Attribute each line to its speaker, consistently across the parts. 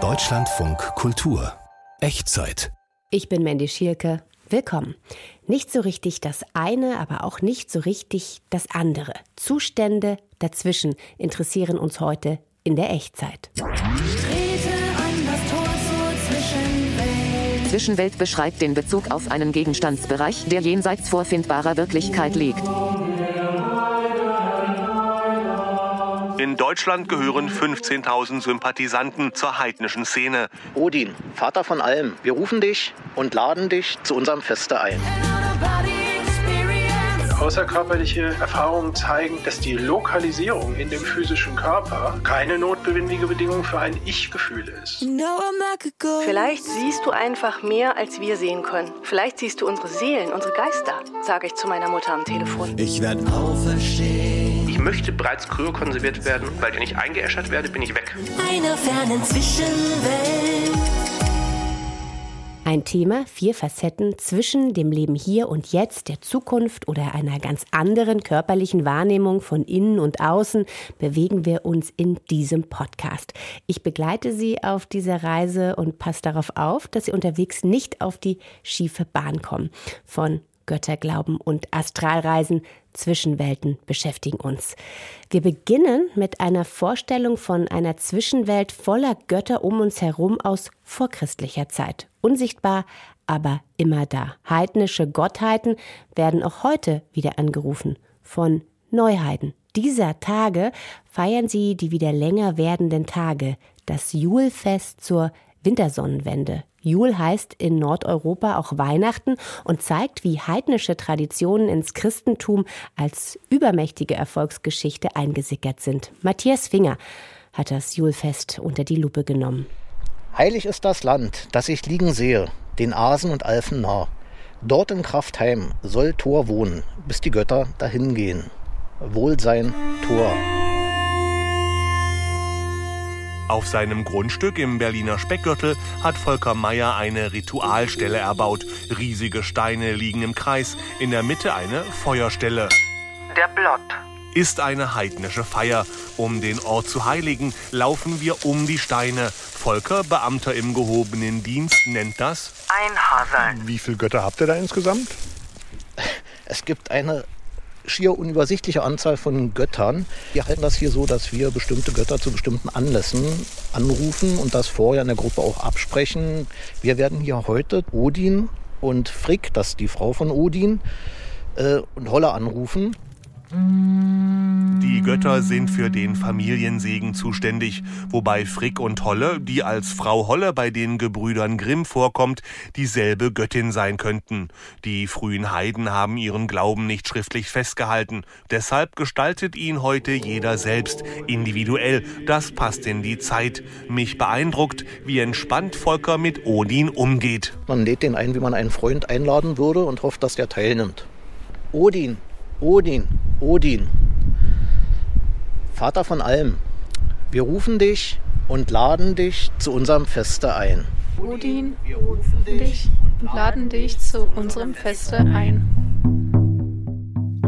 Speaker 1: Deutschlandfunk Kultur Echtzeit.
Speaker 2: Ich bin Mandy Schielke. Willkommen. Nicht so richtig das eine, aber auch nicht so richtig das andere. Zustände dazwischen interessieren uns heute in der Echtzeit.
Speaker 3: Zwischenwelt beschreibt den Bezug auf einen Gegenstandsbereich, der jenseits vorfindbarer Wirklichkeit liegt.
Speaker 4: In Deutschland gehören 15.000 Sympathisanten zur heidnischen Szene.
Speaker 5: Odin, Vater von allem, wir rufen dich und laden dich zu unserem Feste ein.
Speaker 6: Außerkörperliche Erfahrungen zeigen, dass die Lokalisierung in dem physischen Körper keine notwendige Bedingung für ein Ich-Gefühl ist.
Speaker 7: Vielleicht siehst du einfach mehr, als wir sehen können. Vielleicht siehst du unsere Seelen, unsere Geister, sage ich zu meiner Mutter am Telefon.
Speaker 8: Ich werde auferstehen.
Speaker 9: Ich möchte bereits kryokonserviert werden, weil wenn ich eingeäschert werde, bin ich weg.
Speaker 10: Einer fernen Zwischenwelt.
Speaker 2: Ein Thema, vier Facetten zwischen dem Leben hier und jetzt, der Zukunft oder einer ganz anderen körperlichen Wahrnehmung von innen und außen bewegen wir uns in diesem Podcast. Ich begleite Sie auf dieser Reise und passe darauf auf, dass Sie unterwegs nicht auf die schiefe Bahn kommen. Von Götterglauben und Astralreisen, Zwischenwelten beschäftigen uns. Wir beginnen mit einer Vorstellung von einer Zwischenwelt voller Götter um uns herum aus vorchristlicher Zeit. Unsichtbar, aber immer da. Heidnische Gottheiten werden auch heute wieder angerufen von Neuheiden. Dieser Tage feiern sie die wieder länger werdenden Tage, das Julfest zur Wintersonnenwende. Jul heißt in Nordeuropa auch Weihnachten und zeigt, wie heidnische Traditionen ins Christentum als übermächtige Erfolgsgeschichte eingesickert sind. Matthias Finger hat das Julfest unter die Lupe genommen.
Speaker 5: Heilig ist das Land, das ich liegen sehe, den Asen und Alfen nah. Dort in Kraftheim soll Thor wohnen, bis die Götter dahin gehen. Wohlsein, Thor.
Speaker 4: Auf seinem Grundstück im Berliner Speckgürtel hat Volker Meyer eine Ritualstelle erbaut. Riesige Steine liegen im Kreis, in der Mitte eine Feuerstelle.
Speaker 11: Der Blott.
Speaker 4: Ist eine heidnische Feier. Um den Ort zu heiligen, laufen wir um die Steine. Volker, Beamter im gehobenen Dienst, nennt das
Speaker 11: Einhaseln.
Speaker 12: Wie viele Götter habt ihr da insgesamt?
Speaker 5: Es gibt eine schier unübersichtliche Anzahl von Göttern. Wir halten das hier so, dass wir bestimmte Götter zu bestimmten Anlässen anrufen und das vorher in der Gruppe auch absprechen. Wir werden hier heute Odin und Frick, das ist die Frau von Odin, äh, und Holle anrufen.
Speaker 4: Die Götter sind für den Familiensegen zuständig, wobei Frick und Holle, die als Frau Holle bei den Gebrüdern Grimm vorkommt, dieselbe Göttin sein könnten. Die frühen Heiden haben ihren Glauben nicht schriftlich festgehalten, deshalb gestaltet ihn heute jeder selbst, individuell. Das passt in die Zeit. Mich beeindruckt, wie entspannt Volker mit Odin umgeht.
Speaker 5: Man lädt den ein, wie man einen Freund einladen würde und hofft, dass der teilnimmt. Odin, Odin, Odin, Vater von allem, wir rufen dich und laden dich zu unserem Feste ein.
Speaker 13: Odin, wir rufen dich und laden dich zu unserem Feste ein.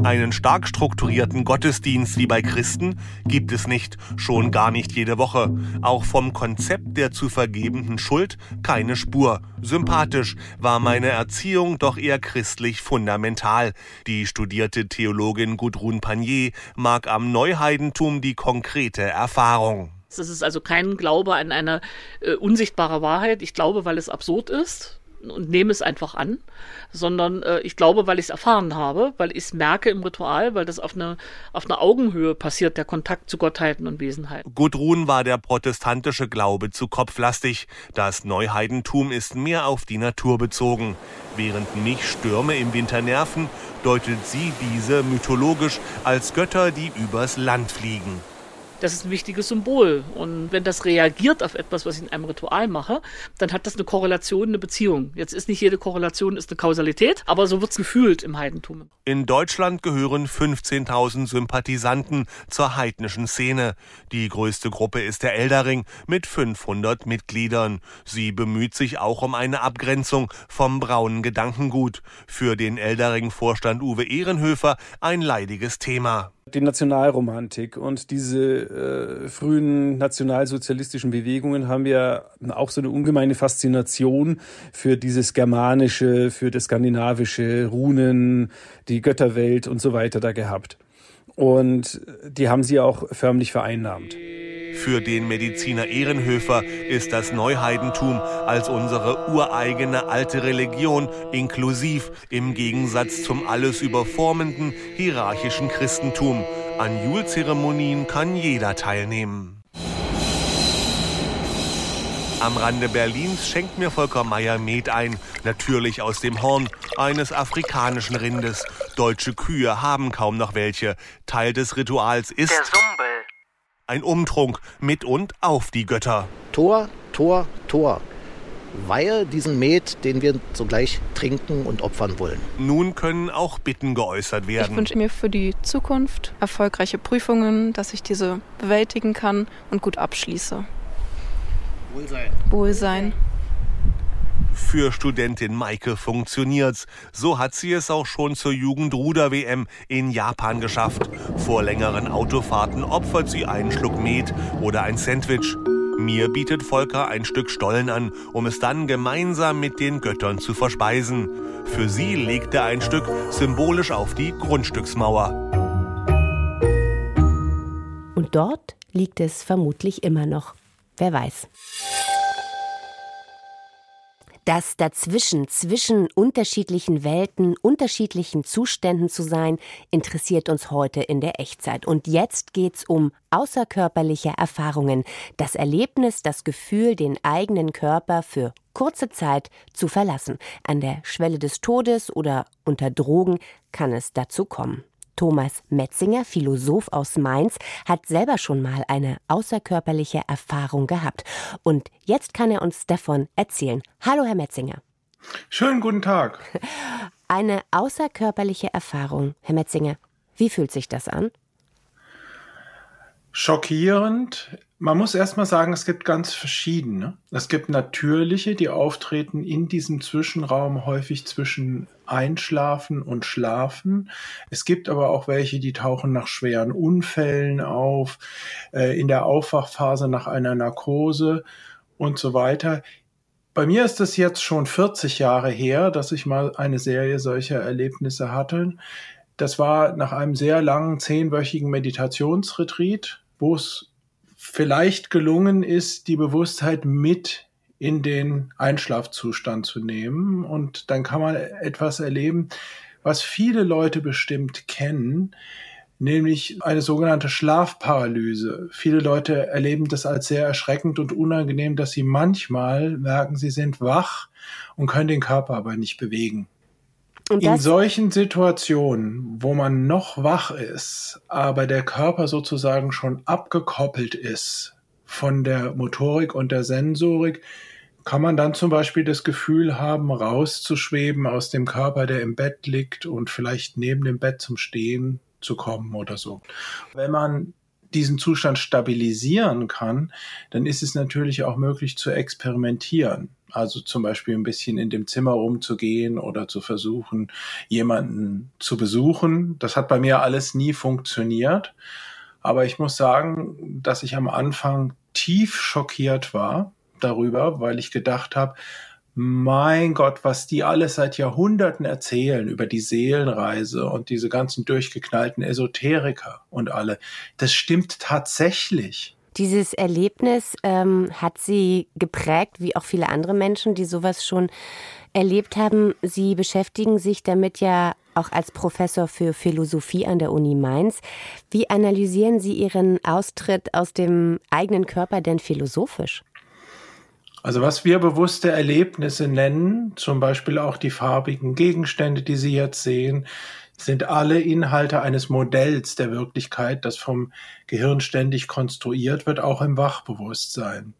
Speaker 4: Einen stark strukturierten Gottesdienst wie bei Christen gibt es nicht, schon gar nicht jede Woche. Auch vom Konzept der zu vergebenden Schuld keine Spur. Sympathisch war meine Erziehung doch eher christlich fundamental. Die studierte Theologin Gudrun Panier mag am Neuheidentum die konkrete Erfahrung.
Speaker 14: Das ist also kein Glaube an eine äh, unsichtbare Wahrheit. Ich glaube, weil es absurd ist und nehme es einfach an, sondern äh, ich glaube, weil ich es erfahren habe, weil ich es merke im Ritual, weil das auf einer auf eine Augenhöhe passiert, der Kontakt zu Gottheiten und Wesenheiten.
Speaker 4: Gudrun war der protestantische Glaube zu kopflastig. Das Neuheidentum ist mehr auf die Natur bezogen. Während mich Stürme im Winter nerven, deutet sie diese mythologisch als Götter, die übers Land fliegen.
Speaker 14: Das ist ein wichtiges Symbol. Und wenn das reagiert auf etwas, was ich in einem Ritual mache, dann hat das eine Korrelation, eine Beziehung. Jetzt ist nicht jede Korrelation ist eine Kausalität, aber so wird es gefühlt im Heidentum.
Speaker 4: In Deutschland gehören 15.000 Sympathisanten zur heidnischen Szene. Die größte Gruppe ist der Eldering mit 500 Mitgliedern. Sie bemüht sich auch um eine Abgrenzung vom braunen Gedankengut. Für den Eldering-Vorstand Uwe Ehrenhöfer ein leidiges Thema
Speaker 15: die Nationalromantik und diese äh, frühen nationalsozialistischen Bewegungen haben ja auch so eine ungemeine Faszination für dieses Germanische, für das Skandinavische, Runen, die Götterwelt und so weiter da gehabt. Und die haben sie auch förmlich vereinnahmt.
Speaker 4: Für den Mediziner Ehrenhöfer ist das Neuheidentum als unsere ureigene alte Religion inklusiv im Gegensatz zum alles überformenden hierarchischen Christentum. An Julzeremonien kann jeder teilnehmen. Am Rande Berlins schenkt mir Volker Meyer Met ein, natürlich aus dem Horn eines afrikanischen Rindes. Deutsche Kühe haben kaum noch welche. Teil des Rituals ist
Speaker 11: der Sumbel.
Speaker 4: Ein Umtrunk mit und auf die Götter.
Speaker 5: Tor, Tor, Tor. Weihe diesen Met, den wir sogleich trinken und opfern wollen.
Speaker 4: Nun können auch Bitten geäußert werden.
Speaker 13: Ich wünsche mir für die Zukunft erfolgreiche Prüfungen, dass ich diese bewältigen kann und gut abschließe.
Speaker 5: Wohlsein.
Speaker 13: Wohlsein.
Speaker 4: Für Studentin Maike funktioniert's. So hat sie es auch schon zur Jugendruder-WM in Japan geschafft. Vor längeren Autofahrten opfert sie einen Schluck Met oder ein Sandwich. Mir bietet Volker ein Stück Stollen an, um es dann gemeinsam mit den Göttern zu verspeisen. Für sie legt er ein Stück symbolisch auf die Grundstücksmauer.
Speaker 2: Und dort liegt es vermutlich immer noch. Wer weiß. Das dazwischen, zwischen unterschiedlichen Welten, unterschiedlichen Zuständen zu sein, interessiert uns heute in der Echtzeit. Und jetzt geht's um außerkörperliche Erfahrungen, das Erlebnis, das Gefühl, den eigenen Körper für kurze Zeit zu verlassen. An der Schwelle des Todes oder unter Drogen kann es dazu kommen. Thomas Metzinger, Philosoph aus Mainz, hat selber schon mal eine außerkörperliche Erfahrung gehabt. Und jetzt kann er uns davon erzählen. Hallo, Herr Metzinger.
Speaker 6: Schönen guten Tag.
Speaker 2: Eine außerkörperliche Erfahrung, Herr Metzinger. Wie fühlt sich das an?
Speaker 6: Schockierend, man muss erstmal sagen, es gibt ganz verschiedene. Es gibt natürliche, die auftreten in diesem Zwischenraum häufig zwischen Einschlafen und Schlafen. Es gibt aber auch welche, die tauchen nach schweren Unfällen auf, äh, in der Aufwachphase nach einer Narkose und so weiter. Bei mir ist es jetzt schon 40 Jahre her, dass ich mal eine Serie solcher Erlebnisse hatte. Das war nach einem sehr langen zehnwöchigen Meditationsretreat, wo es vielleicht gelungen ist, die Bewusstheit mit in den Einschlafzustand zu nehmen. Und dann kann man etwas erleben, was viele Leute bestimmt kennen, nämlich eine sogenannte Schlafparalyse. Viele Leute erleben das als sehr erschreckend und unangenehm, dass sie manchmal merken, sie sind wach und können den Körper aber nicht bewegen. In solchen Situationen, wo man noch wach ist, aber der Körper sozusagen schon abgekoppelt ist von der Motorik und der Sensorik, kann man dann zum Beispiel das Gefühl haben, rauszuschweben aus dem Körper, der im Bett liegt und vielleicht neben dem Bett zum Stehen zu kommen oder so. Wenn man diesen Zustand stabilisieren kann, dann ist es natürlich auch möglich zu experimentieren. Also zum Beispiel ein bisschen in dem Zimmer rumzugehen oder zu versuchen, jemanden zu besuchen. Das hat bei mir alles nie funktioniert. Aber ich muss sagen, dass ich am Anfang tief schockiert war darüber, weil ich gedacht habe, mein Gott, was die alles seit Jahrhunderten erzählen über die Seelenreise und diese ganzen durchgeknallten Esoteriker und alle, das stimmt tatsächlich.
Speaker 2: Dieses Erlebnis ähm, hat Sie geprägt, wie auch viele andere Menschen, die sowas schon erlebt haben. Sie beschäftigen sich damit ja auch als Professor für Philosophie an der Uni Mainz. Wie analysieren Sie Ihren Austritt aus dem eigenen Körper denn philosophisch?
Speaker 6: Also was wir bewusste Erlebnisse nennen, zum Beispiel auch die farbigen Gegenstände, die Sie jetzt sehen, sind alle Inhalte eines Modells der Wirklichkeit, das vom Gehirn ständig konstruiert wird, auch im Wachbewusstsein.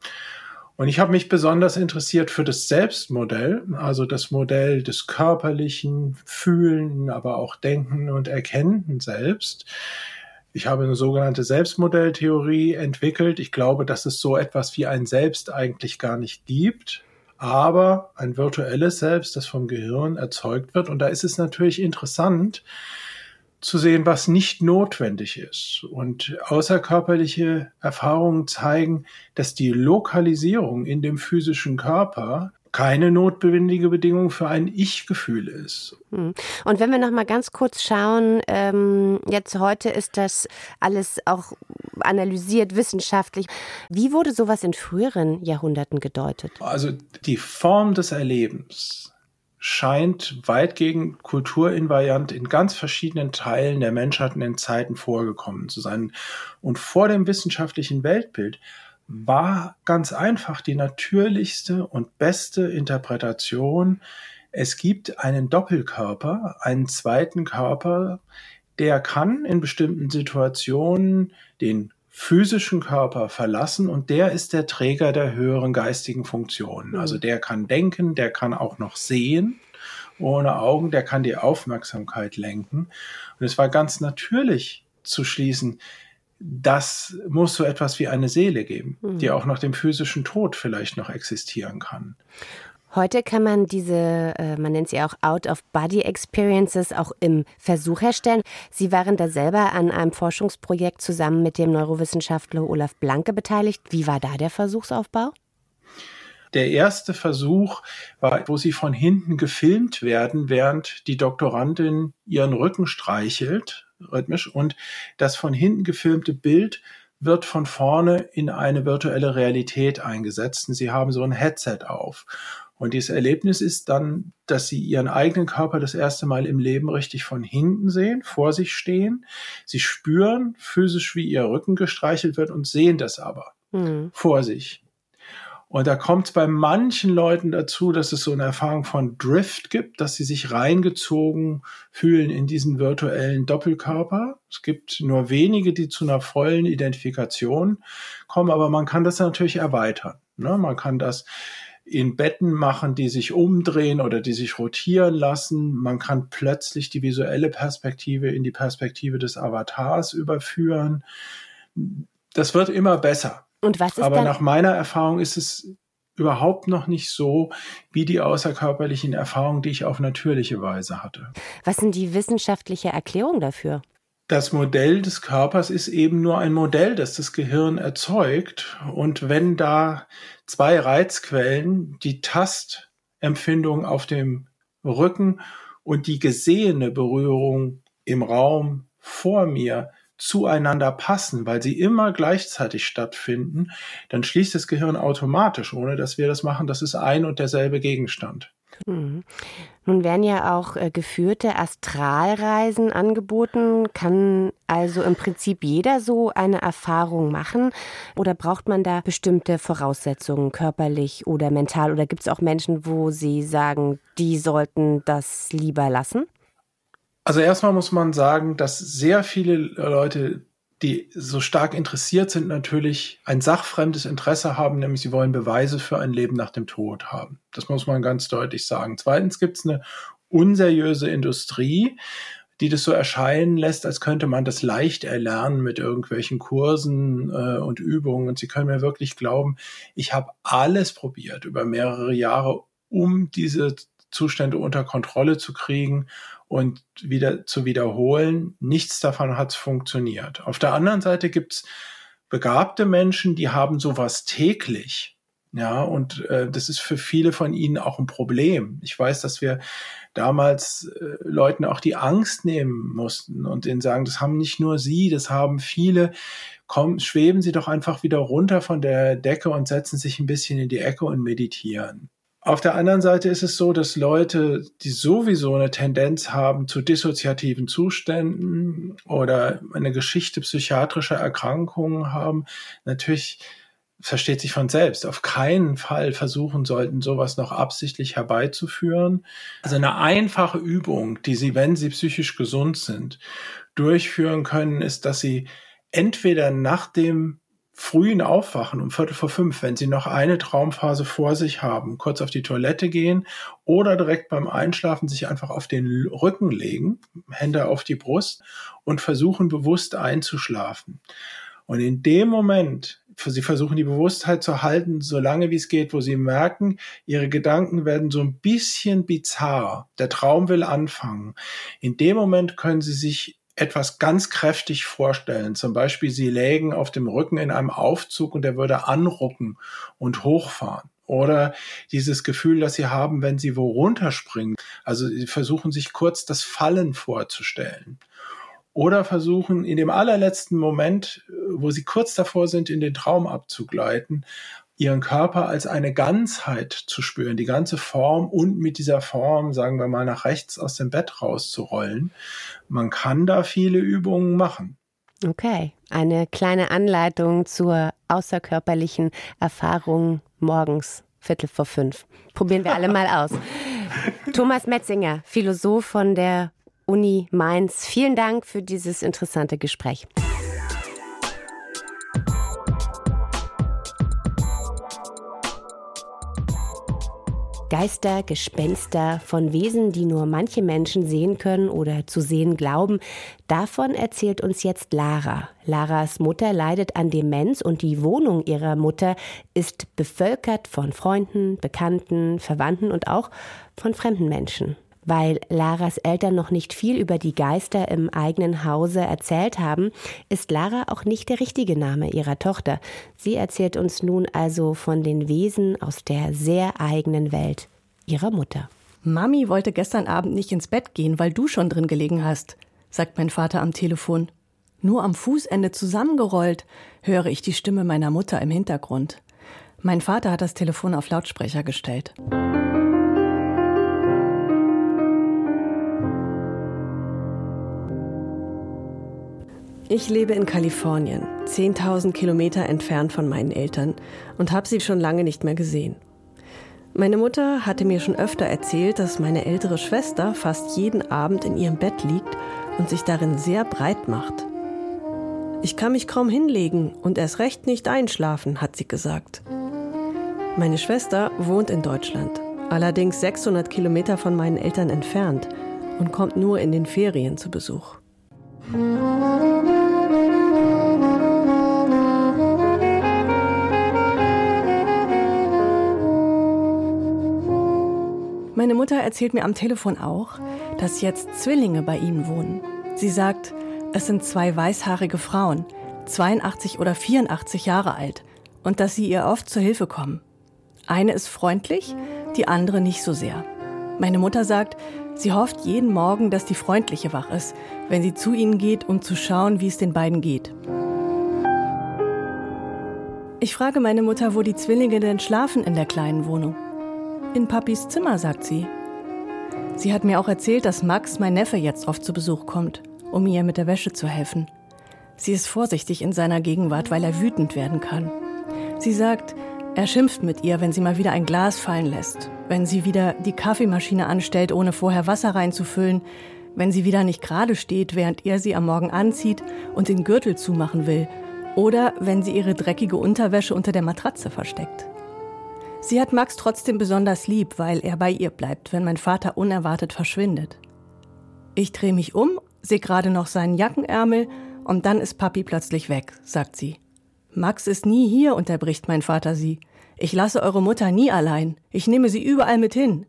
Speaker 6: Und ich habe mich besonders interessiert für das Selbstmodell, also das Modell des körperlichen Fühlen, aber auch Denken und Erkennen selbst. Ich habe eine sogenannte Selbstmodelltheorie entwickelt. Ich glaube, dass es so etwas wie ein Selbst eigentlich gar nicht gibt, aber ein virtuelles Selbst, das vom Gehirn erzeugt wird. Und da ist es natürlich interessant, zu sehen, was nicht notwendig ist. Und außerkörperliche Erfahrungen zeigen, dass die Lokalisierung in dem physischen Körper keine notwendige Bedingung für ein Ich-Gefühl ist.
Speaker 2: Hm. Und wenn wir noch mal ganz kurz schauen, ähm, jetzt heute ist das alles auch analysiert wissenschaftlich. Wie wurde sowas in früheren Jahrhunderten gedeutet?
Speaker 6: Also die Form des Erlebens scheint weitgehend kulturinvariant in ganz verschiedenen Teilen der Menschheit in den Zeiten vorgekommen zu sein. Und vor dem wissenschaftlichen Weltbild war ganz einfach die natürlichste und beste Interpretation. Es gibt einen Doppelkörper, einen zweiten Körper, der kann in bestimmten Situationen den physischen Körper verlassen und der ist der Träger der höheren geistigen Funktionen. Also mhm. der kann denken, der kann auch noch sehen ohne Augen, der kann die Aufmerksamkeit lenken. Und es war ganz natürlich zu schließen, das muss so etwas wie eine Seele geben, mhm. die auch nach dem physischen Tod vielleicht noch existieren kann.
Speaker 2: Heute kann man diese, äh, man nennt sie auch Out-of-Body-Experiences, auch im Versuch herstellen. Sie waren da selber an einem Forschungsprojekt zusammen mit dem Neurowissenschaftler Olaf Blanke beteiligt. Wie war da der Versuchsaufbau?
Speaker 6: Der erste Versuch war, wo sie von hinten gefilmt werden, während die Doktorandin ihren Rücken streichelt, rhythmisch, und das von hinten gefilmte Bild wird von vorne in eine virtuelle Realität eingesetzt. Und sie haben so ein Headset auf. Und dieses Erlebnis ist dann, dass sie ihren eigenen Körper das erste Mal im Leben richtig von hinten sehen, vor sich stehen. Sie spüren physisch, wie ihr Rücken gestreichelt wird und sehen das aber mhm. vor sich. Und da kommt es bei manchen Leuten dazu, dass es so eine Erfahrung von Drift gibt, dass sie sich reingezogen fühlen in diesen virtuellen Doppelkörper. Es gibt nur wenige, die zu einer vollen Identifikation kommen, aber man kann das natürlich erweitern. Ne? Man kann das in Betten machen, die sich umdrehen oder die sich rotieren lassen. Man kann plötzlich die visuelle Perspektive in die Perspektive des Avatars überführen. Das wird immer besser.
Speaker 2: Und was ist
Speaker 6: Aber
Speaker 2: dann?
Speaker 6: nach meiner Erfahrung ist es überhaupt noch nicht so wie die außerkörperlichen Erfahrungen, die ich auf natürliche Weise hatte.
Speaker 2: Was sind die wissenschaftliche Erklärung dafür?
Speaker 6: das Modell des Körpers ist eben nur ein Modell, das das Gehirn erzeugt. Und wenn da zwei Reizquellen, die Tastempfindung auf dem Rücken und die gesehene Berührung im Raum vor mir zueinander passen, weil sie immer gleichzeitig stattfinden, dann schließt das Gehirn automatisch, ohne dass wir das machen, das ist ein und derselbe Gegenstand.
Speaker 2: Mhm. Nun werden ja auch äh, geführte Astralreisen angeboten. Kann also im Prinzip jeder so eine Erfahrung machen? Oder braucht man da bestimmte Voraussetzungen, körperlich oder mental? Oder gibt es auch Menschen, wo Sie sagen, die sollten das lieber lassen?
Speaker 6: Also erstmal muss man sagen, dass sehr viele Leute die so stark interessiert sind, natürlich ein sachfremdes Interesse haben, nämlich sie wollen Beweise für ein Leben nach dem Tod haben. Das muss man ganz deutlich sagen. Zweitens gibt es eine unseriöse Industrie, die das so erscheinen lässt, als könnte man das leicht erlernen mit irgendwelchen Kursen äh, und Übungen. Und Sie können mir wirklich glauben, ich habe alles probiert über mehrere Jahre, um diese Zustände unter Kontrolle zu kriegen und wieder zu wiederholen. Nichts davon hat funktioniert. Auf der anderen Seite gibt's begabte Menschen, die haben sowas täglich. Ja, und äh, das ist für viele von ihnen auch ein Problem. Ich weiß, dass wir damals äh, Leuten auch die Angst nehmen mussten und ihnen sagen, das haben nicht nur sie, das haben viele. Komm, schweben Sie doch einfach wieder runter von der Decke und setzen sich ein bisschen in die Ecke und meditieren. Auf der anderen Seite ist es so, dass Leute, die sowieso eine Tendenz haben zu dissoziativen Zuständen oder eine Geschichte psychiatrischer Erkrankungen haben, natürlich versteht sich von selbst, auf keinen Fall versuchen sollten, sowas noch absichtlich herbeizuführen. Also eine einfache Übung, die Sie, wenn Sie psychisch gesund sind, durchführen können, ist, dass Sie entweder nach dem frühen Aufwachen um Viertel vor fünf, wenn Sie noch eine Traumphase vor sich haben, kurz auf die Toilette gehen oder direkt beim Einschlafen sich einfach auf den Rücken legen, Hände auf die Brust und versuchen bewusst einzuschlafen. Und in dem Moment, Sie versuchen die Bewusstheit zu halten, so lange wie es geht, wo Sie merken, Ihre Gedanken werden so ein bisschen bizarr. Der Traum will anfangen. In dem Moment können Sie sich etwas ganz kräftig vorstellen. Zum Beispiel, Sie lägen auf dem Rücken in einem Aufzug und der würde anrucken und hochfahren. Oder dieses Gefühl, das Sie haben, wenn Sie wo runterspringen. Also Sie versuchen sich kurz das Fallen vorzustellen. Oder versuchen in dem allerletzten Moment, wo Sie kurz davor sind, in den Traum abzugleiten, ihren Körper als eine Ganzheit zu spüren, die ganze Form und mit dieser Form, sagen wir mal, nach rechts aus dem Bett rauszurollen. Man kann da viele Übungen machen.
Speaker 2: Okay, eine kleine Anleitung zur außerkörperlichen Erfahrung morgens, Viertel vor fünf. Probieren wir alle mal aus. Thomas Metzinger, Philosoph von der Uni Mainz, vielen Dank für dieses interessante Gespräch. Geister, Gespenster, von Wesen, die nur manche Menschen sehen können oder zu sehen glauben. Davon erzählt uns jetzt Lara. Laras Mutter leidet an Demenz und die Wohnung ihrer Mutter ist bevölkert von Freunden, Bekannten, Verwandten und auch von fremden Menschen. Weil Laras Eltern noch nicht viel über die Geister im eigenen Hause erzählt haben, ist Lara auch nicht der richtige Name ihrer Tochter. Sie erzählt uns nun also von den Wesen aus der sehr eigenen Welt ihrer Mutter.
Speaker 7: Mami wollte gestern Abend nicht ins Bett gehen, weil du schon drin gelegen hast, sagt mein Vater am Telefon. Nur am Fußende zusammengerollt höre ich die Stimme meiner Mutter im Hintergrund. Mein Vater hat das Telefon auf Lautsprecher gestellt. Ich lebe in Kalifornien, 10.000 Kilometer entfernt von meinen Eltern und habe sie schon lange nicht mehr gesehen. Meine Mutter hatte mir schon öfter erzählt, dass meine ältere Schwester fast jeden Abend in ihrem Bett liegt und sich darin sehr breit macht. Ich kann mich kaum hinlegen und erst recht nicht einschlafen, hat sie gesagt. Meine Schwester wohnt in Deutschland, allerdings 600 Kilometer von meinen Eltern entfernt und kommt nur in den Ferien zu Besuch. Meine Mutter erzählt mir am Telefon auch, dass jetzt Zwillinge bei ihnen wohnen. Sie sagt, es sind zwei weißhaarige Frauen, 82 oder 84 Jahre alt, und dass sie ihr oft zur Hilfe kommen. Eine ist freundlich, die andere nicht so sehr. Meine Mutter sagt, sie hofft jeden Morgen, dass die freundliche wach ist, wenn sie zu ihnen geht, um zu schauen, wie es den beiden geht. Ich frage meine Mutter, wo die Zwillinge denn schlafen in der kleinen Wohnung. In Papis Zimmer, sagt sie. Sie hat mir auch erzählt, dass Max, mein Neffe, jetzt oft zu Besuch kommt, um ihr mit der Wäsche zu helfen. Sie ist vorsichtig in seiner Gegenwart, weil er wütend werden kann. Sie sagt, er schimpft mit ihr, wenn sie mal wieder ein Glas fallen lässt, wenn sie wieder die Kaffeemaschine anstellt, ohne vorher Wasser reinzufüllen, wenn sie wieder nicht gerade steht, während er sie am Morgen anzieht und den Gürtel zumachen will, oder wenn sie ihre dreckige Unterwäsche unter der Matratze versteckt. Sie hat Max trotzdem besonders lieb, weil er bei ihr bleibt, wenn mein Vater unerwartet verschwindet. Ich drehe mich um, sehe gerade noch seinen Jackenärmel und dann ist Papi plötzlich weg, sagt sie. Max ist nie hier, unterbricht mein Vater sie. Ich lasse eure Mutter nie allein. Ich nehme sie überall mit hin.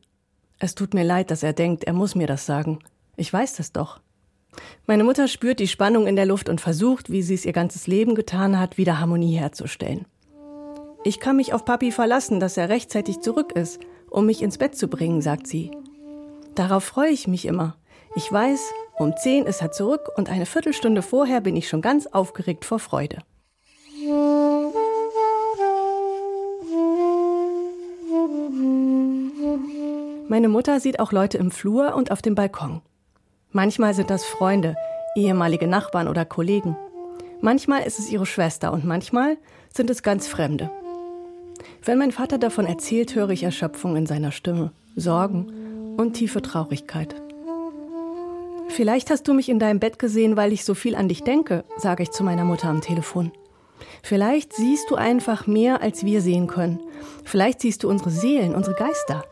Speaker 7: Es tut mir leid, dass er denkt, er muss mir das sagen. Ich weiß das doch. Meine Mutter spürt die Spannung in der Luft und versucht, wie sie es ihr ganzes Leben getan hat, wieder Harmonie herzustellen. Ich kann mich auf Papi verlassen, dass er rechtzeitig zurück ist, um mich ins Bett zu bringen, sagt sie. Darauf freue ich mich immer. Ich weiß, um zehn ist er zurück und eine Viertelstunde vorher bin ich schon ganz aufgeregt vor Freude. Meine Mutter sieht auch Leute im Flur und auf dem Balkon. Manchmal sind das Freunde, ehemalige Nachbarn oder Kollegen. Manchmal ist es ihre Schwester und manchmal sind es ganz Fremde. Wenn mein Vater davon erzählt, höre ich Erschöpfung in seiner Stimme, Sorgen und tiefe Traurigkeit. Vielleicht hast du mich in deinem Bett gesehen, weil ich so viel an dich denke, sage ich zu meiner Mutter am Telefon. Vielleicht siehst du einfach mehr, als wir sehen können. Vielleicht siehst du unsere Seelen, unsere Geister.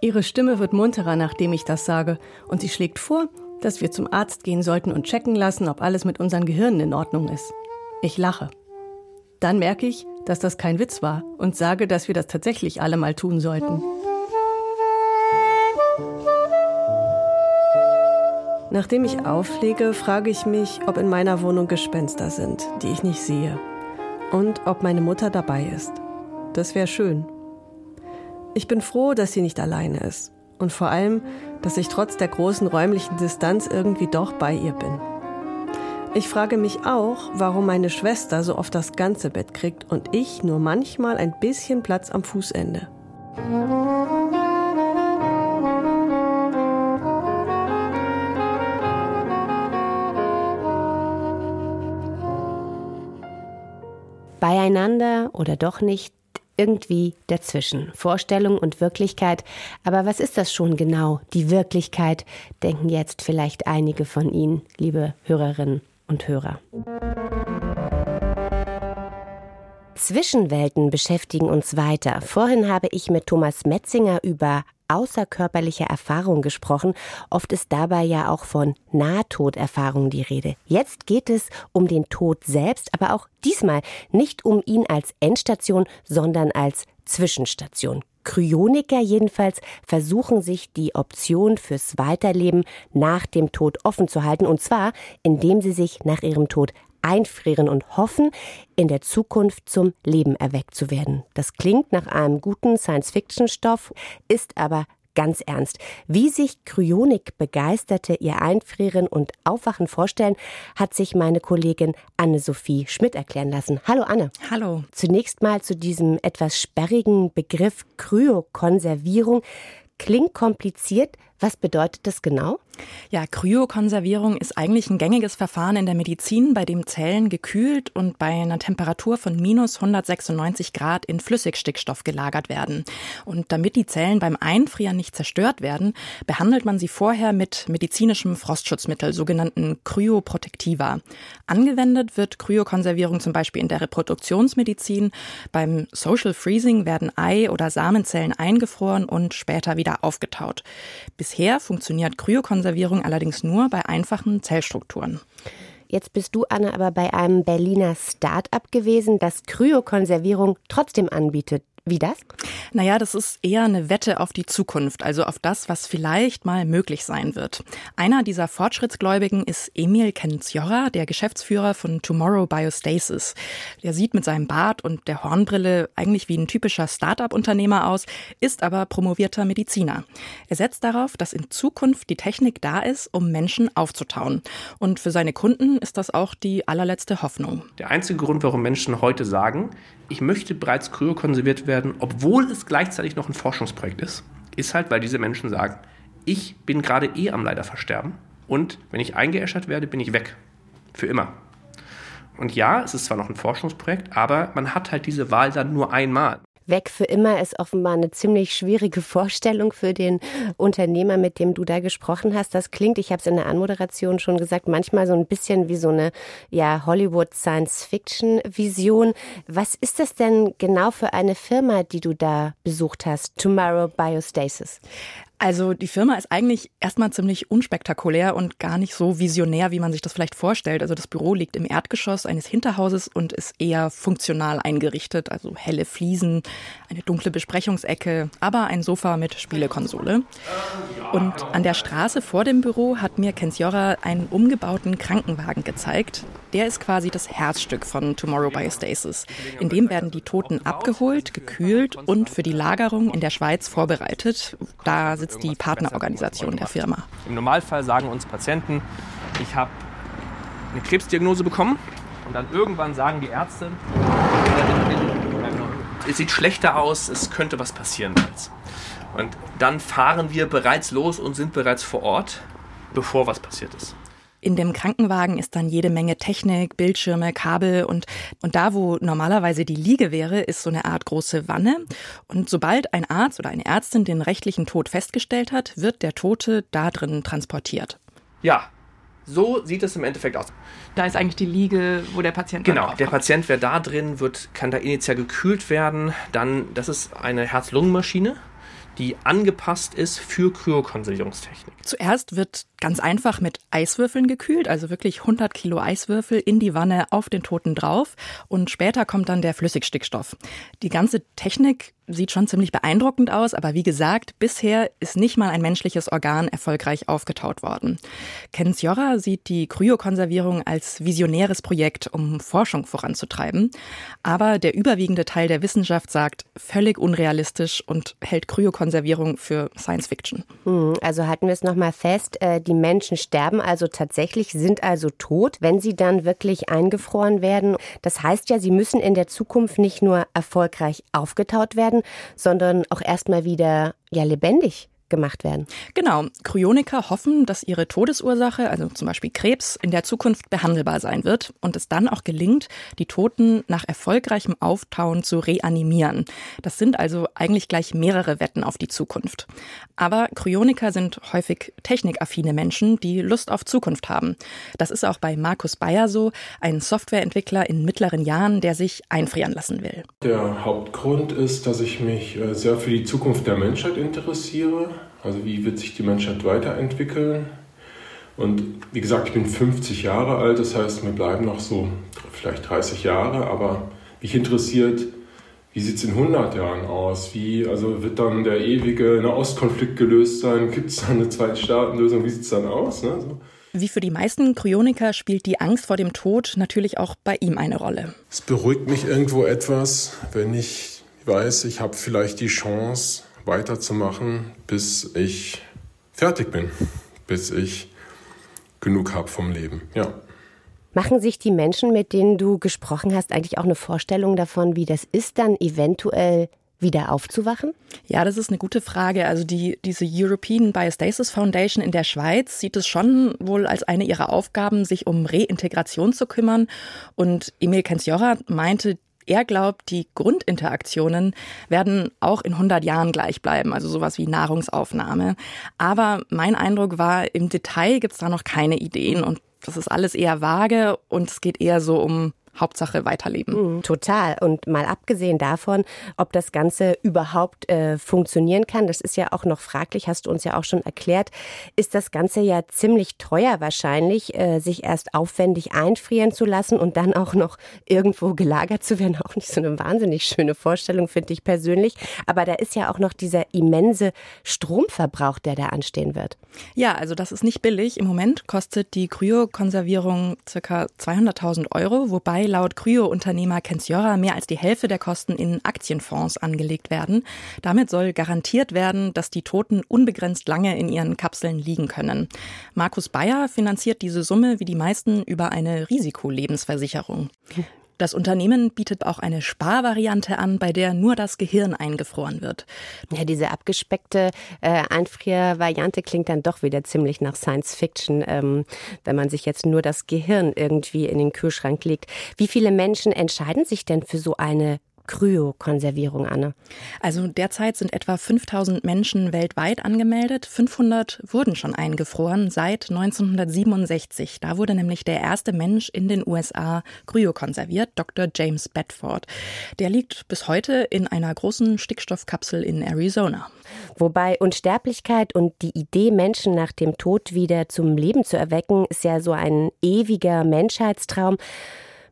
Speaker 7: Ihre Stimme wird munterer, nachdem ich das sage, und sie schlägt vor, dass wir zum Arzt gehen sollten und checken lassen, ob alles mit unseren Gehirnen in Ordnung ist. Ich lache. Dann merke ich, dass das kein Witz war und sage, dass wir das tatsächlich alle mal tun sollten. Nachdem ich auflege, frage ich mich, ob in meiner Wohnung Gespenster sind, die ich nicht sehe. Und ob meine Mutter dabei ist. Das wäre schön. Ich bin froh, dass sie nicht alleine ist. Und vor allem, dass ich trotz der großen räumlichen Distanz irgendwie doch bei ihr bin. Ich frage mich auch, warum meine Schwester so oft das ganze Bett kriegt und ich nur manchmal ein bisschen Platz am Fußende.
Speaker 2: Beieinander oder doch nicht, irgendwie dazwischen. Vorstellung und Wirklichkeit. Aber was ist das schon genau, die Wirklichkeit, denken jetzt vielleicht einige von Ihnen, liebe Hörerinnen und Hörer. Zwischenwelten beschäftigen uns weiter. Vorhin habe ich mit Thomas Metzinger über außerkörperliche Erfahrung gesprochen. Oft ist dabei ja auch von Nahtoderfahrung die Rede. Jetzt geht es um den Tod selbst, aber auch diesmal nicht um ihn als Endstation, sondern als Zwischenstation. Kryoniker jedenfalls versuchen sich die Option fürs Weiterleben nach dem Tod offen zu halten, und zwar indem sie sich nach ihrem Tod einfrieren und hoffen, in der Zukunft zum Leben erweckt zu werden. Das klingt nach einem guten Science-Fiction-Stoff, ist aber ganz ernst. Wie sich Kryonik-Begeisterte ihr Einfrieren und Aufwachen vorstellen, hat sich meine Kollegin Anne-Sophie Schmidt erklären lassen. Hallo Anne.
Speaker 16: Hallo.
Speaker 2: Zunächst mal zu diesem etwas sperrigen Begriff Kryokonservierung. Klingt kompliziert. Was bedeutet das genau?
Speaker 16: Ja, Kryokonservierung ist eigentlich ein gängiges Verfahren in der Medizin, bei dem Zellen gekühlt und bei einer Temperatur von minus 196 Grad in Flüssigstickstoff gelagert werden. Und damit die Zellen beim Einfrieren nicht zerstört werden, behandelt man sie vorher mit medizinischem Frostschutzmittel, sogenannten Kryoprotektiva. Angewendet wird Kryokonservierung zum Beispiel in der Reproduktionsmedizin. Beim Social Freezing werden Ei- oder Samenzellen eingefroren und später wieder aufgetaut. Bisher funktioniert Kryokonservierung allerdings nur bei einfachen Zellstrukturen.
Speaker 2: Jetzt bist du, Anne, aber bei einem Berliner Start-up gewesen, das Kryokonservierung trotzdem anbietet. Wie das?
Speaker 16: Naja, das ist eher eine Wette auf die Zukunft, also auf das, was vielleicht mal möglich sein wird. Einer dieser Fortschrittsgläubigen ist Emil Kenzjora, der Geschäftsführer von Tomorrow Biostasis. Der sieht mit seinem Bart und der Hornbrille eigentlich wie ein typischer Start-up-Unternehmer aus, ist aber promovierter Mediziner. Er setzt darauf, dass in Zukunft die Technik da ist, um Menschen aufzutauen. Und für seine Kunden ist das auch die allerletzte Hoffnung.
Speaker 9: Der einzige Grund, warum Menschen heute sagen, ich möchte bereits kryokonserviert werden, obwohl es gleichzeitig noch ein Forschungsprojekt ist, ist halt, weil diese Menschen sagen, ich bin gerade eh am leider versterben und wenn ich eingeäschert werde, bin ich weg. Für immer. Und ja, es ist zwar noch ein Forschungsprojekt, aber man hat halt diese Wahl dann nur einmal.
Speaker 2: Weg für immer ist offenbar eine ziemlich schwierige Vorstellung für den Unternehmer, mit dem du da gesprochen hast. Das klingt, ich habe es in der Anmoderation schon gesagt, manchmal so ein bisschen wie so eine ja, Hollywood Science-Fiction-Vision. Was ist das denn genau für eine Firma, die du da besucht hast? Tomorrow Biostasis.
Speaker 16: Also die Firma ist eigentlich erstmal ziemlich unspektakulär und gar nicht so visionär, wie man sich das vielleicht vorstellt. Also das Büro liegt im Erdgeschoss eines Hinterhauses und ist eher funktional eingerichtet. Also helle Fliesen, eine dunkle Besprechungsecke, aber ein Sofa mit Spielekonsole. Und an der Straße vor dem Büro hat mir Kensiora einen umgebauten Krankenwagen gezeigt. Der ist quasi das Herzstück von Tomorrow Biostasis. In dem werden die Toten abgeholt, gekühlt und für die Lagerung in der Schweiz vorbereitet. Da sitzt die Partnerorganisation der Firma.
Speaker 9: Im Normalfall sagen uns Patienten, ich habe eine Krebsdiagnose bekommen und dann irgendwann sagen die Ärzte, es sieht schlechter aus, es könnte was passieren. Und dann fahren wir bereits los und sind bereits vor Ort, bevor was passiert ist.
Speaker 16: In dem Krankenwagen ist dann jede Menge Technik, Bildschirme, Kabel und, und da, wo normalerweise die Liege wäre, ist so eine Art große Wanne. Und sobald ein Arzt oder eine Ärztin den rechtlichen Tod festgestellt hat, wird der Tote da drin transportiert.
Speaker 9: Ja, so sieht es im Endeffekt aus.
Speaker 13: Da ist eigentlich die Liege, wo der Patient
Speaker 9: Genau, der Patient wäre da drin, wird, kann da initial gekühlt werden. Dann, das ist eine Herz-Lungen-Maschine die angepasst ist für Kryokonservierungstechnik.
Speaker 16: Zuerst wird ganz einfach mit Eiswürfeln gekühlt, also wirklich 100 Kilo Eiswürfel in die Wanne auf den Toten drauf und später kommt dann der Flüssigstickstoff. Die ganze Technik sieht schon ziemlich beeindruckend aus, aber wie gesagt, bisher ist nicht mal ein menschliches Organ erfolgreich aufgetaut worden. Ken Sciorra sieht die Kryokonservierung als visionäres Projekt, um Forschung voranzutreiben. Aber der überwiegende Teil der Wissenschaft sagt, völlig unrealistisch und hält Kryokonservierung für Science Fiction.
Speaker 2: Hm, also halten wir es nochmal fest, äh, die Menschen sterben also tatsächlich, sind also tot, wenn sie dann wirklich eingefroren werden. Das heißt ja, sie müssen in der Zukunft nicht nur erfolgreich aufgetaut werden, sondern auch erstmal wieder ja lebendig gemacht werden.
Speaker 16: Genau. Kryoniker hoffen, dass ihre Todesursache, also zum Beispiel Krebs, in der Zukunft behandelbar sein wird und es dann auch gelingt, die Toten nach erfolgreichem Auftauen zu reanimieren. Das sind also eigentlich gleich mehrere Wetten auf die Zukunft. Aber Kryoniker sind häufig technikaffine Menschen, die Lust auf Zukunft haben. Das ist auch bei Markus Bayer so, ein Softwareentwickler in mittleren Jahren, der sich einfrieren lassen will.
Speaker 17: Der Hauptgrund ist, dass ich mich äh, sehr für die Zukunft der Menschheit interessiere also wie wird sich die Menschheit weiterentwickeln? Und wie gesagt, ich bin 50 Jahre alt, das heißt, mir bleiben noch so vielleicht 30 Jahre, aber mich interessiert, wie sieht es in 100 Jahren aus? Wie, also wird dann der ewige Nahostkonflikt gelöst sein? Gibt es dann eine Zweitstaatenlösung? Wie sieht es dann aus? Ne? So.
Speaker 16: Wie für die meisten Kryoniker spielt die Angst vor dem Tod natürlich auch bei ihm eine Rolle.
Speaker 17: Es beruhigt mich irgendwo etwas, wenn ich weiß, ich habe vielleicht die Chance, weiterzumachen, bis ich fertig bin, bis ich genug habe vom Leben. Ja.
Speaker 2: Machen sich die Menschen, mit denen du gesprochen hast, eigentlich auch eine Vorstellung davon, wie das ist, dann eventuell wieder aufzuwachen?
Speaker 16: Ja, das ist eine gute Frage. Also die, diese European Biostasis Foundation in der Schweiz sieht es schon wohl als eine ihrer Aufgaben, sich um Reintegration zu kümmern. Und Emil Kenziora meinte, er glaubt, die Grundinteraktionen werden auch in 100 Jahren gleich bleiben, also sowas wie Nahrungsaufnahme. Aber mein Eindruck war, im Detail gibt es da noch keine Ideen und das ist alles eher vage und es geht eher so um Hauptsache weiterleben.
Speaker 2: Mhm, total. Und mal abgesehen davon, ob das Ganze überhaupt äh, funktionieren kann, das ist ja auch noch fraglich, hast du uns ja auch schon erklärt, ist das Ganze ja ziemlich teuer wahrscheinlich, äh, sich erst aufwendig einfrieren zu lassen und dann auch noch irgendwo gelagert zu werden. Auch nicht so eine wahnsinnig schöne Vorstellung, finde ich persönlich. Aber da ist ja auch noch dieser immense Stromverbrauch, der da anstehen wird.
Speaker 16: Ja, also das ist nicht billig. Im Moment kostet die Kryokonservierung ca. 200.000 Euro, wobei laut Kryo-Unternehmer Kensiora mehr als die Hälfte der Kosten in Aktienfonds angelegt werden. Damit soll garantiert werden, dass die Toten unbegrenzt lange in ihren Kapseln liegen können. Markus Bayer finanziert diese Summe wie die meisten über eine Risikolebensversicherung. Das Unternehmen bietet auch eine Sparvariante an, bei der nur das Gehirn eingefroren wird.
Speaker 2: Ja, diese abgespeckte äh, Einfriervariante klingt dann doch wieder ziemlich nach Science Fiction, ähm, wenn man sich jetzt nur das Gehirn irgendwie in den Kühlschrank legt. Wie viele Menschen entscheiden sich denn für so eine Kryokonservierung, Anne?
Speaker 16: Also derzeit sind etwa 5000 Menschen weltweit angemeldet. 500 wurden schon eingefroren seit 1967. Da wurde nämlich der erste Mensch in den USA kryokonserviert, Dr. James Bedford. Der liegt bis heute in einer großen Stickstoffkapsel in Arizona.
Speaker 2: Wobei Unsterblichkeit und die Idee, Menschen nach dem Tod wieder zum Leben zu erwecken, ist ja so ein ewiger Menschheitstraum.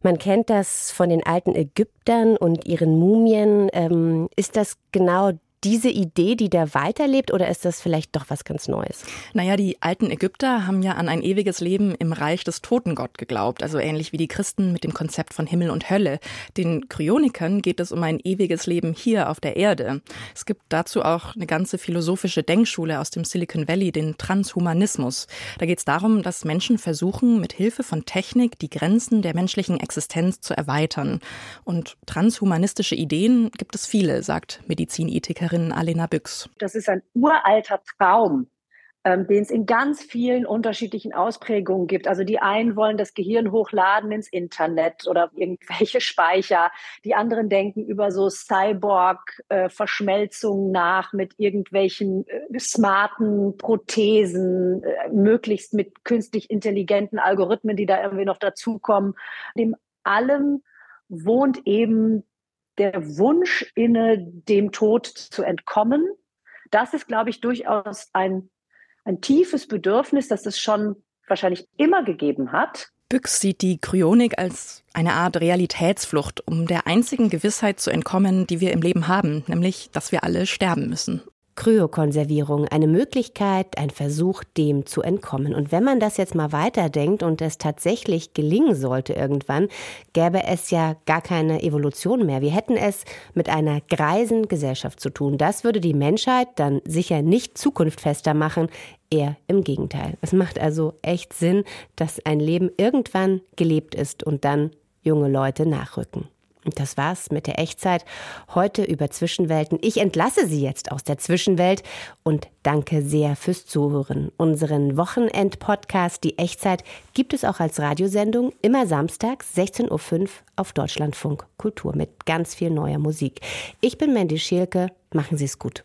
Speaker 2: Man kennt das von den alten Ägyptern und ihren Mumien. Ähm, ist das genau diese Idee, die da weiterlebt, oder ist das vielleicht doch was ganz Neues?
Speaker 16: Naja, die alten Ägypter haben ja an ein ewiges Leben im Reich des Totengott geglaubt, also ähnlich wie die Christen mit dem Konzept von Himmel und Hölle. Den Kryonikern geht es um ein ewiges Leben hier auf der Erde. Es gibt dazu auch eine ganze philosophische Denkschule aus dem Silicon Valley, den Transhumanismus. Da geht es darum, dass Menschen versuchen, mit Hilfe von Technik die Grenzen der menschlichen Existenz zu erweitern. Und transhumanistische Ideen gibt es viele, sagt Medizinethikerin Autorin Alena Büchs.
Speaker 18: Das ist ein uralter Traum, ähm, den es in ganz vielen unterschiedlichen Ausprägungen gibt. Also die einen wollen das Gehirn hochladen ins Internet oder irgendwelche Speicher. Die anderen denken über so Cyborg-Verschmelzungen äh, nach mit irgendwelchen äh, smarten Prothesen, äh, möglichst mit künstlich intelligenten Algorithmen, die da irgendwie noch dazukommen. Dem allem wohnt eben der Wunsch inne, dem Tod zu entkommen. Das ist, glaube ich, durchaus ein, ein tiefes Bedürfnis, das es schon wahrscheinlich immer gegeben hat.
Speaker 16: Büchs sieht die Kryonik als eine Art Realitätsflucht, um der einzigen Gewissheit zu entkommen, die wir im Leben haben, nämlich, dass wir alle sterben müssen.
Speaker 2: Kryokonservierung, eine Möglichkeit, ein Versuch, dem zu entkommen. Und wenn man das jetzt mal weiterdenkt und es tatsächlich gelingen sollte irgendwann, gäbe es ja gar keine Evolution mehr. Wir hätten es mit einer greisen Gesellschaft zu tun. Das würde die Menschheit dann sicher nicht zukunftfester machen, eher im Gegenteil. Es macht also echt Sinn, dass ein Leben irgendwann gelebt ist und dann junge Leute nachrücken. Und das war's mit der Echtzeit. Heute über Zwischenwelten. Ich entlasse Sie jetzt aus der Zwischenwelt und danke sehr fürs Zuhören. Unseren Wochenend-Podcast Die Echtzeit gibt es auch als Radiosendung immer samstags 16.05 Uhr auf Deutschlandfunk Kultur mit ganz viel neuer Musik. Ich bin Mandy Schielke. Machen Sie es gut.